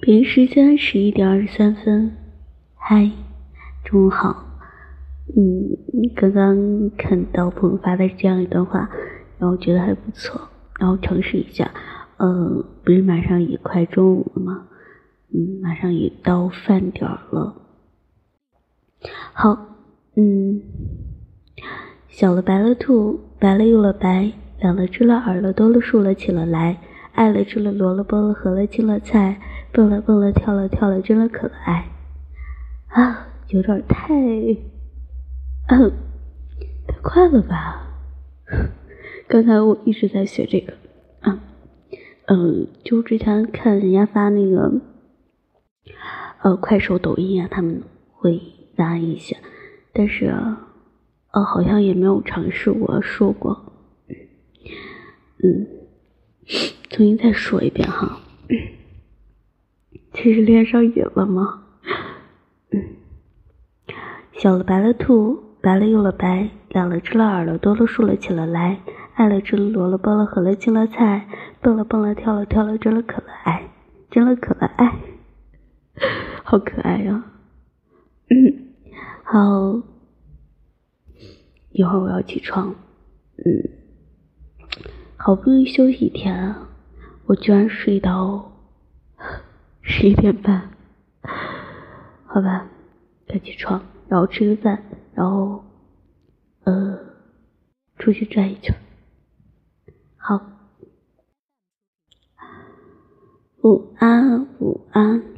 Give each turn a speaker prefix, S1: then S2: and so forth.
S1: 北京时间十一点二十三分，嗨，中午好。嗯，刚刚看到朋友发的这样一段话，然后觉得还不错，然后尝试一下。嗯，不是马上也快中午了吗？嗯，马上也到饭点了。好，嗯，小了白了兔，白了又了白，两了知了，耳了多了，竖了起了来，爱了吃了，萝了卜了，合了青了菜。蹦了蹦了，跳了跳了，真了可爱啊！有点太，太快了吧？刚才我一直在学这个，嗯嗯，就之前看人家发那个，呃，快手、抖音啊，他们会发一些，但是呃，好像也没有尝试过说过，嗯，重新再说一遍哈。这是练上瘾了吗？嗯，小了白了兔，白了又了白，两了只了，耳了多了，竖了起了来，爱了知了，萝了卜了，合了青了菜，蹦了蹦了，跳了跳了，真了可了爱，真了可了爱，好可爱呀！嗯，好，一会儿我要起床。嗯，好不容易休息一天啊，我居然睡到。十一点半，好吧，该起床，然后吃个饭，然后，呃，出去转一圈。好，午安，午安。